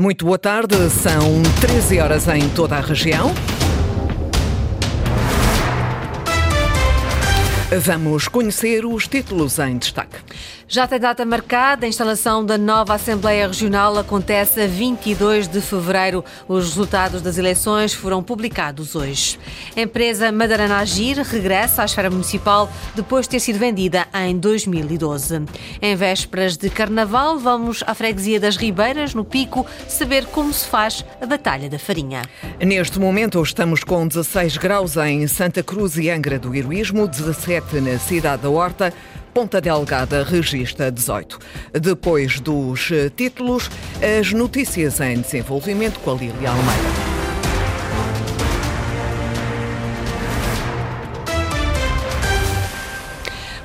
Muito boa tarde, são 13 horas em toda a região. Vamos conhecer os títulos em destaque. Já tem data marcada, a instalação da nova Assembleia Regional acontece a 22 de fevereiro. Os resultados das eleições foram publicados hoje. A empresa Madarana Agir regressa à esfera municipal depois de ter sido vendida em 2012. Em vésperas de Carnaval, vamos à freguesia das Ribeiras, no Pico, saber como se faz a Batalha da Farinha. Neste momento estamos com 16 graus em Santa Cruz e Angra do Heroísmo, 17 na cidade da Horta. Ponta Delgada registra 18. Depois dos títulos, as notícias em desenvolvimento com a Lília Almeida.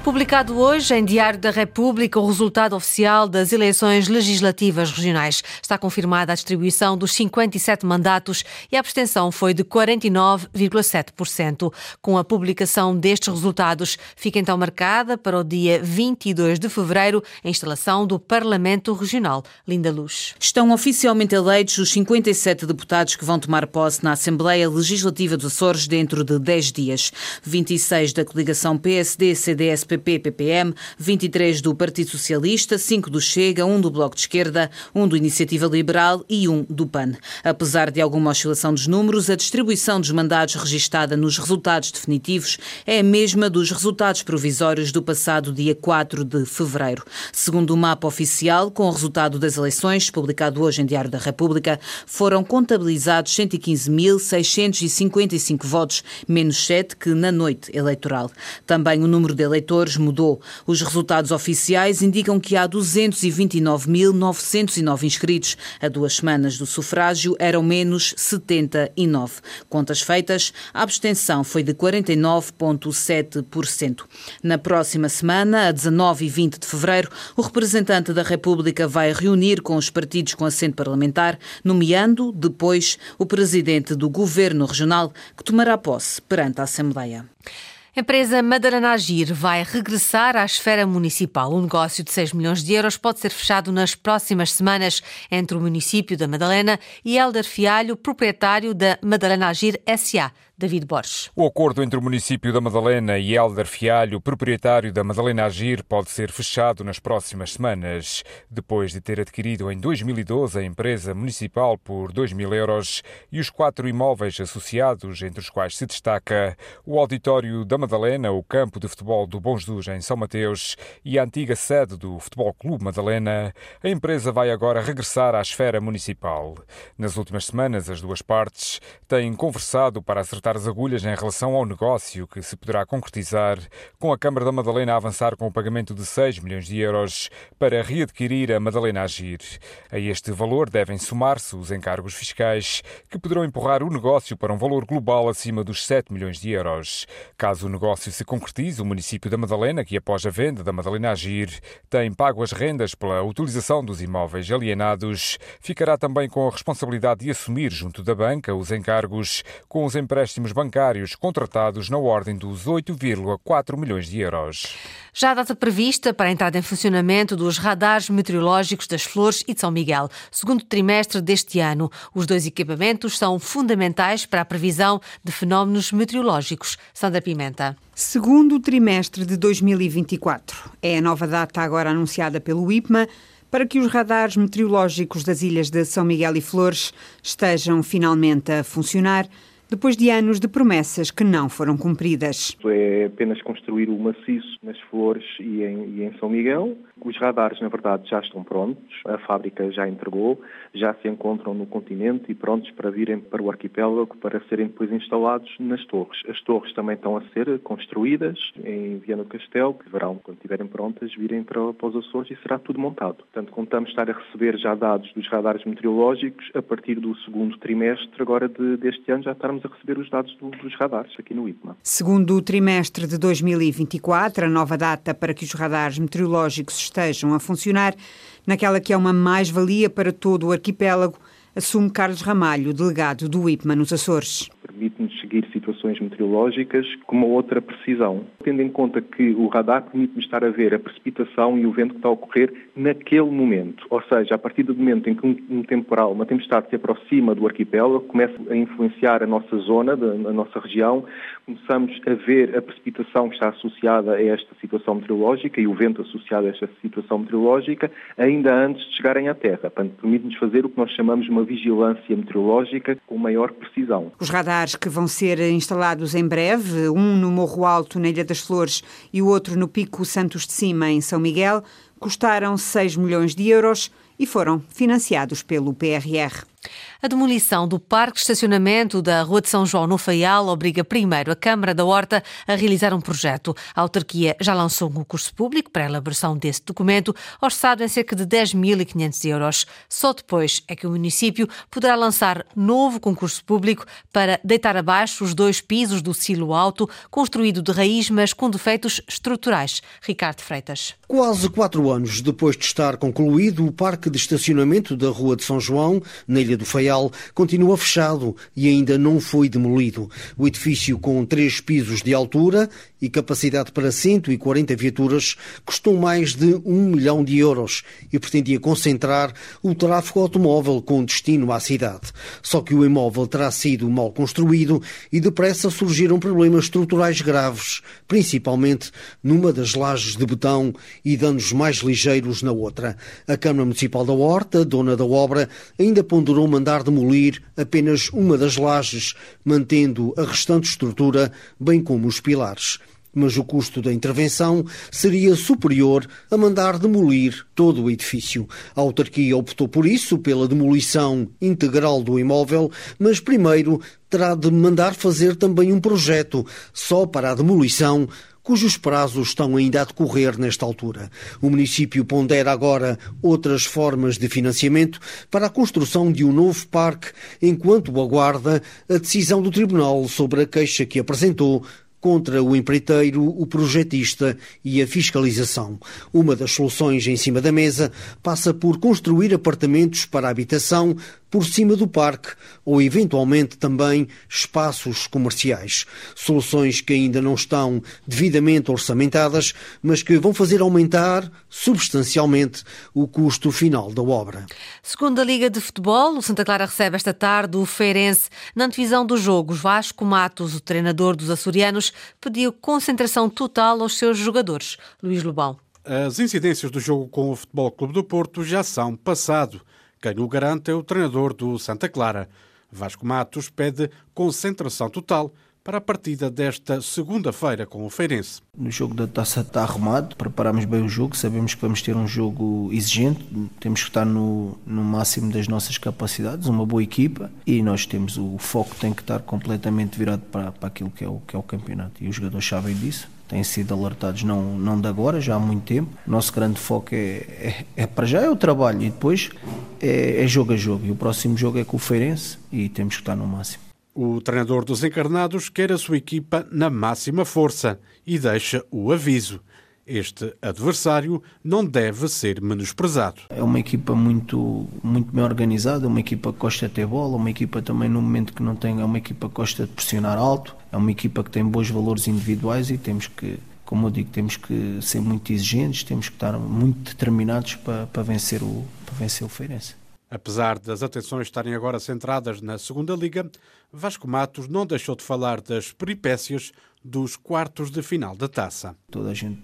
Publicado hoje em Diário da República o resultado oficial das eleições legislativas regionais. Está confirmada a distribuição dos 57 mandatos e a abstenção foi de 49,7%. Com a publicação destes resultados, fica então marcada para o dia 22 de fevereiro a instalação do Parlamento Regional. Linda Luz. Estão oficialmente eleitos os 57 deputados que vão tomar posse na Assembleia Legislativa dos Açores dentro de 10 dias. 26 da coligação PSD-CDS-PP PPM, 23 do Partido Socialista, 5 do Chega, 1 do Bloco de Esquerda, 1 do Iniciativa Liberal e 1 do PAN. Apesar de alguma oscilação dos números, a distribuição dos mandados registada nos resultados definitivos é a mesma dos resultados provisórios do passado dia 4 de fevereiro. Segundo o mapa oficial, com o resultado das eleições, publicado hoje em Diário da República, foram contabilizados 115.655 votos, menos 7 que na noite eleitoral. Também o número de eleitores mudou. Os resultados oficiais indicam que há 229.909 inscritos. A duas semanas do sufrágio eram menos 79. Contas feitas, a abstenção foi de 49,7%. Na próxima semana, a 19 e 20 de fevereiro, o representante da República vai reunir com os partidos com assento parlamentar, nomeando depois o presidente do governo regional, que tomará posse perante a Assembleia. A empresa Madarana Agir vai regressar à esfera municipal. Um negócio de 6 milhões de euros pode ser fechado nas próximas semanas entre o município da Madalena e Helder Fialho, proprietário da Madalena Agir SA. David Borges. O acordo entre o município da Madalena e Helder Fialho, proprietário da Madalena Agir, pode ser fechado nas próximas semanas. Depois de ter adquirido em 2012 a empresa municipal por 2 mil euros e os quatro imóveis associados, entre os quais se destaca o auditório da Madalena, o campo de futebol do Bons Jesus em São Mateus e a antiga sede do Futebol Clube Madalena, a empresa vai agora regressar à esfera municipal. Nas últimas semanas, as duas partes têm conversado para acertar as agulhas em relação ao negócio que se poderá concretizar com a Câmara da Madalena a avançar com o pagamento de 6 milhões de euros para readquirir a Madalena Agir. A este valor devem somar-se os encargos fiscais que poderão empurrar o negócio para um valor global acima dos 7 milhões de euros. Caso o negócio se concretize, o município da Madalena, que após a venda da Madalena Agir tem pago as rendas pela utilização dos imóveis alienados, ficará também com a responsabilidade de assumir junto da banca os encargos com os empréstimos empréstimos bancários contratados na ordem dos 8,4 milhões de euros. Já a data prevista para a entrada em funcionamento dos radares meteorológicos das Flores e de São Miguel, segundo trimestre deste ano. Os dois equipamentos são fundamentais para a previsão de fenómenos meteorológicos. Sandra Pimenta. Segundo trimestre de 2024. É a nova data agora anunciada pelo IPMA para que os radares meteorológicos das ilhas de São Miguel e Flores estejam finalmente a funcionar depois de anos de promessas que não foram cumpridas. É apenas construir o maciço nas Flores e em, e em São Miguel. Os radares, na verdade, já estão prontos, a fábrica já entregou, já se encontram no continente e prontos para virem para o arquipélago para serem depois instalados nas torres. As torres também estão a ser construídas em Viana do Castelo, que deverão, quando estiverem prontas, virem para, para os Açores e será tudo montado. Portanto, contamos estar a receber já dados dos radares meteorológicos a partir do segundo trimestre agora de, deste ano já estarmos a receber os dados do, dos radares aqui no IPMA. Segundo o trimestre de 2024, a nova data para que os radares meteorológicos estejam a funcionar, naquela que é uma mais-valia para todo o arquipélago, assume Carlos Ramalho, delegado do IPMA nos Açores. Permite-nos seguir situações condições meteorológicas com uma outra precisão, tendo em conta que o radar permite-me estar a ver a precipitação e o vento que está a ocorrer naquele momento. Ou seja, a partir do momento em que um, temporal, uma tempestade se aproxima do arquipélago, começa a influenciar a nossa zona, a nossa região, começamos a ver a precipitação que está associada a esta situação meteorológica e o vento associado a esta situação meteorológica, ainda antes de chegarem à Terra. Portanto, permite-nos fazer o que nós chamamos de uma vigilância meteorológica com maior precisão. Os radares que vão ser instalados em breve, um no Morro Alto, na Ilha das Flores, e o outro no Pico Santos de Cima, em São Miguel, custaram 6 milhões de euros e foram financiados pelo PRR. A demolição do parque de estacionamento da Rua de São João no Faial obriga primeiro a Câmara da Horta a realizar um projeto. A autarquia já lançou um concurso público para a elaboração desse documento, orçado em cerca de 10.500 euros. Só depois é que o município poderá lançar novo concurso público para deitar abaixo os dois pisos do silo alto, construído de raiz, mas com defeitos estruturais. Ricardo Freitas. Quase quatro anos depois de estar concluído o parque de estacionamento da Rua de São João, na Do Faial continua fechado e ainda não foi demolido. O edifício, com três pisos de altura e capacidade para 140 viaturas, custou mais de um milhão de euros e pretendia concentrar o tráfego automóvel com destino à cidade. Só que o imóvel terá sido mal construído e depressa surgiram problemas estruturais graves, principalmente numa das lajes de betão e danos mais ligeiros na outra. A Câmara Municipal da Horta, dona da obra, ainda ponderou mandar demolir apenas uma das lajes, mantendo a restante estrutura, bem como os pilares mas o custo da intervenção seria superior a mandar demolir todo o edifício. A autarquia optou por isso, pela demolição integral do imóvel, mas primeiro terá de mandar fazer também um projeto só para a demolição cujos prazos estão ainda a decorrer nesta altura. O município pondera agora outras formas de financiamento para a construção de um novo parque, enquanto aguarda a decisão do Tribunal sobre a queixa que apresentou contra o empreiteiro, o projetista e a fiscalização. Uma das soluções em cima da mesa passa por construir apartamentos para habitação por cima do parque ou, eventualmente, também espaços comerciais. Soluções que ainda não estão devidamente orçamentadas, mas que vão fazer aumentar substancialmente o custo final da obra. Segundo a Liga de Futebol, o Santa Clara recebe esta tarde o Feirense. Na antevisão dos jogos, Vasco Matos, o treinador dos açorianos, pediu concentração total aos seus jogadores. Luís Lobão. As incidências do jogo com o Futebol Clube do Porto já são passado. Quem o garante é o treinador do Santa Clara. Vasco Matos pede concentração total para a partida desta segunda-feira com o Feirense. O jogo da taça está arrumado, preparamos bem o jogo, sabemos que vamos ter um jogo exigente, temos que estar no, no máximo das nossas capacidades, uma boa equipa e nós temos o foco tem que estar completamente virado para, para aquilo que é, o, que é o campeonato e os jogadores sabem disso têm sido alertados não, não de agora, já há muito tempo. O nosso grande foco é, é, é para já é o trabalho e depois é, é, jogo a jogo. E o próximo jogo é com o Feirense e temos que estar no máximo. O treinador dos encarnados quer a sua equipa na máxima força e deixa o aviso. Este adversário não deve ser menosprezado. É uma equipa muito, muito bem organizada, uma equipa que gosta de ter bola, uma equipa também no momento que não tem, é uma equipa que gosta de pressionar alto, é uma equipa que tem bons valores individuais e temos que, como eu digo, temos que ser muito exigentes, temos que estar muito determinados para, para, vencer, o, para vencer o Feirense. Apesar das atenções estarem agora centradas na segunda liga, Vasco Matos não deixou de falar das peripécias dos quartos de final da taça. Toda a gente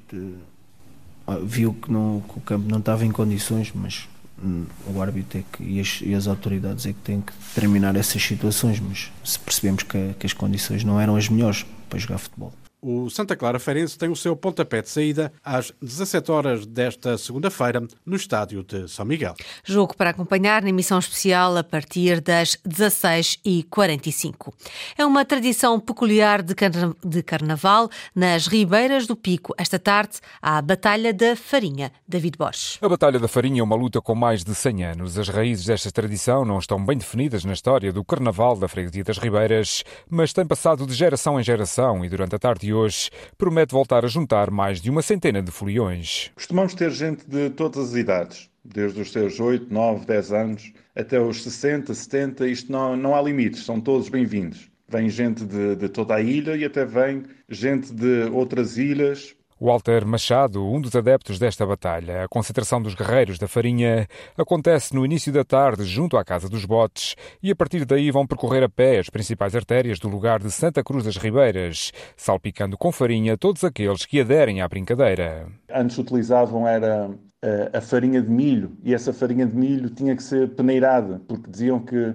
ah, viu que, não, que o campo não estava em condições, mas hum, o árbitro é que, e, as, e, as, autoridades é que têm que determinar essas situações, mas se percebemos que, que as condições não eram as melhores para jogar futebol. O Santa Clara Feirense tem o seu pontapé de saída às 17 horas desta segunda-feira no estádio de São Miguel. Jogo para acompanhar na emissão especial a partir das 16h45. É uma tradição peculiar de, carna de carnaval nas Ribeiras do Pico. Esta tarde, há a Batalha da Farinha. David Borges. A Batalha da Farinha é uma luta com mais de 100 anos. As raízes desta tradição não estão bem definidas na história do Carnaval da Freguesia das Ribeiras, mas tem passado de geração em geração e durante a tarde hoje promete voltar a juntar mais de uma centena de foliões. Costumamos ter gente de todas as idades, desde os seus 8, 9, 10 anos até os 60, 70, isto não, não há limites, são todos bem-vindos. Vem gente de, de toda a ilha e até vem gente de outras ilhas Walter Machado, um dos adeptos desta batalha. A concentração dos guerreiros da farinha acontece no início da tarde, junto à Casa dos Botes, e a partir daí vão percorrer a pé as principais artérias do lugar de Santa Cruz das Ribeiras, salpicando com farinha todos aqueles que aderem à brincadeira. Antes utilizavam era eh, a farinha de milho, e essa farinha de milho tinha que ser peneirada, porque diziam que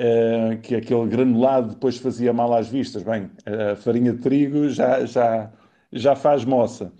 Uh, que aquele granulado depois fazia mal às vistas. Bem, a farinha de trigo já, já, já faz moça.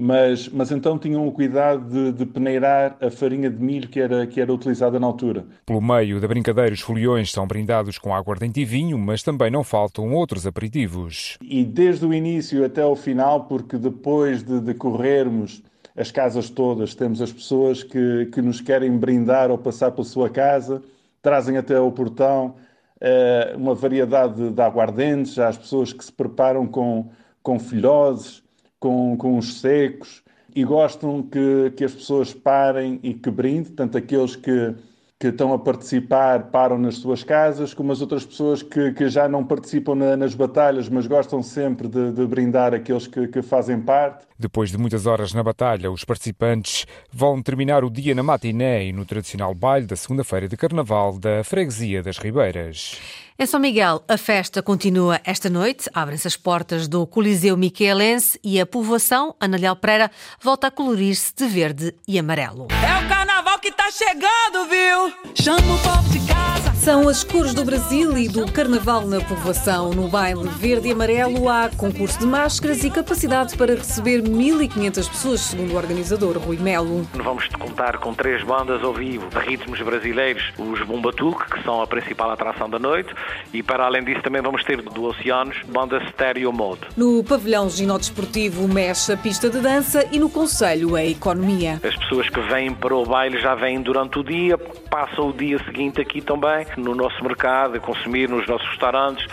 Mas, mas então tinham o cuidado de, de, peneirar a farinha de milho que era, que era utilizada na altura. Pelo meio da brincadeira, os foliões são brindados com aguardente e vinho, mas também não faltam outros aperitivos. E desde o início até o final, porque depois de, de corrermos as casas todas, temos as pessoas que, que nos querem brindar ou passar pela sua casa, trazem até ao portão eh, uma variedade de, de aguardentes, há as pessoas que se preparam com com filhoses, com, com os secos, e gostam que, que as pessoas parem e que brindem, tanto aqueles que, que estão a participar param nas suas casas, como as outras pessoas que, que já não participam na, nas batalhas, mas gostam sempre de, de brindar aqueles que, que, fazem parte. Depois de muitas horas na batalha, os participantes vão terminar o dia na matiné e no tradicional baile da segunda-feira de Carnaval da Freguesia das Ribeiras. Em São Miguel, a festa continua esta noite. Abrem-se as portas do Coliseu Miquelense e a povoação, Analiel Pereira, volta a colorir-se de verde e amarelo. É o carnaval que tá chegando, viu? Chama o povo de casa. São as cores do Brasil e do Carnaval na povoação. No baile verde e amarelo há concurso de máscaras e capacidade para receber 1.500 pessoas, segundo o organizador Rui Melo. Vamos contar com três bandas ao vivo de ritmos brasileiros, os Bumbatuque, que são a principal atração da noite, e para além disso também vamos ter do Oceanos, banda Stereo Mode. No pavilhão ginódesportivo mexe a pista de dança e no Conselho a economia. As pessoas que vêm para o baile já vêm durante o dia, passam o dia seguinte aqui também no nosso mercado, a consumir nos nossos restaurantes.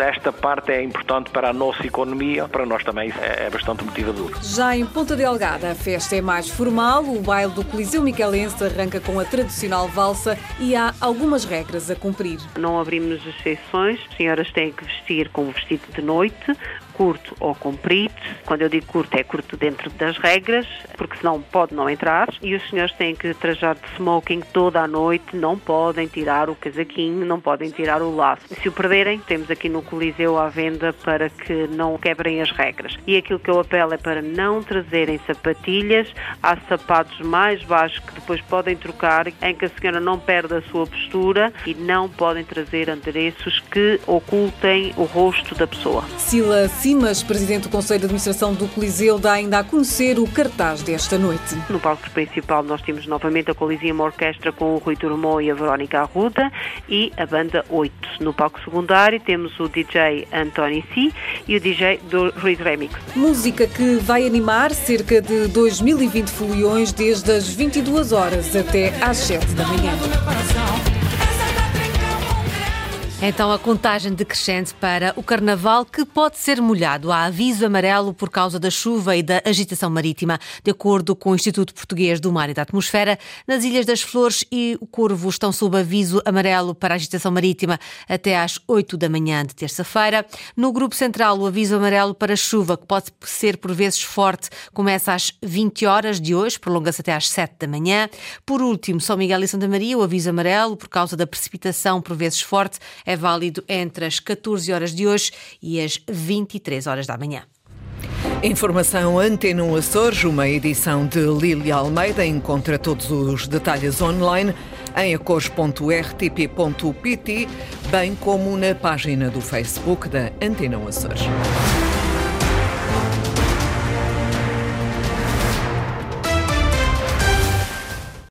Esta parte é importante para a nossa economia, para nós também é, é bastante motivador. Já em Ponta Delgada, a festa é mais formal. O baile do Coliseu Miquelense arranca com a tradicional valsa e há algumas regras a cumprir. Não abrimos exceções. As senhoras têm que vestir com um vestido de noite, curto ou comprido. Quando eu digo curto, é curto dentro das regras, porque senão pode não entrar. E os senhores têm que trajar de smoking toda a noite, não podem tirar o casaquinho, não podem tirar o laço. Se o perderem, temos aqui no Coliseu à venda para que não quebrem as regras. E aquilo que eu apelo é para não trazerem sapatilhas, há sapatos mais baixos que depois podem trocar, em que a senhora não perde a sua postura e não podem trazer endereços que ocultem o rosto da pessoa. Sila Simas, presidente do Conselho de Administração do Coliseu, dá ainda a conhecer o cartaz desta noite. No palco principal nós temos novamente a Coliseum Orquestra com o Rui Turmão e a Verónica Arruda e a banda 8. No palco secundário temos o DJ António C e o DJ do Ruiz Remix. Música que vai animar cerca de 2020 foliões desde as 22 horas até às 7 da manhã. Então, a contagem decrescente para o carnaval que pode ser molhado. Há aviso amarelo por causa da chuva e da agitação marítima. De acordo com o Instituto Português do Mar e da Atmosfera, nas Ilhas das Flores e o Corvo estão sob aviso amarelo para agitação marítima até às 8 da manhã de terça-feira. No Grupo Central, o aviso amarelo para chuva, que pode ser por vezes forte, começa às 20 horas de hoje, prolonga-se até às 7 da manhã. Por último, São Miguel e Santa Maria, o aviso amarelo por causa da precipitação por vezes forte é válido entre as 14 horas de hoje e as 23 horas da manhã. Informação Antena Açores, uma edição de Lília Almeida. Encontra todos os detalhes online em acores.rtp.pt, bem como na página do Facebook da Antena Açores.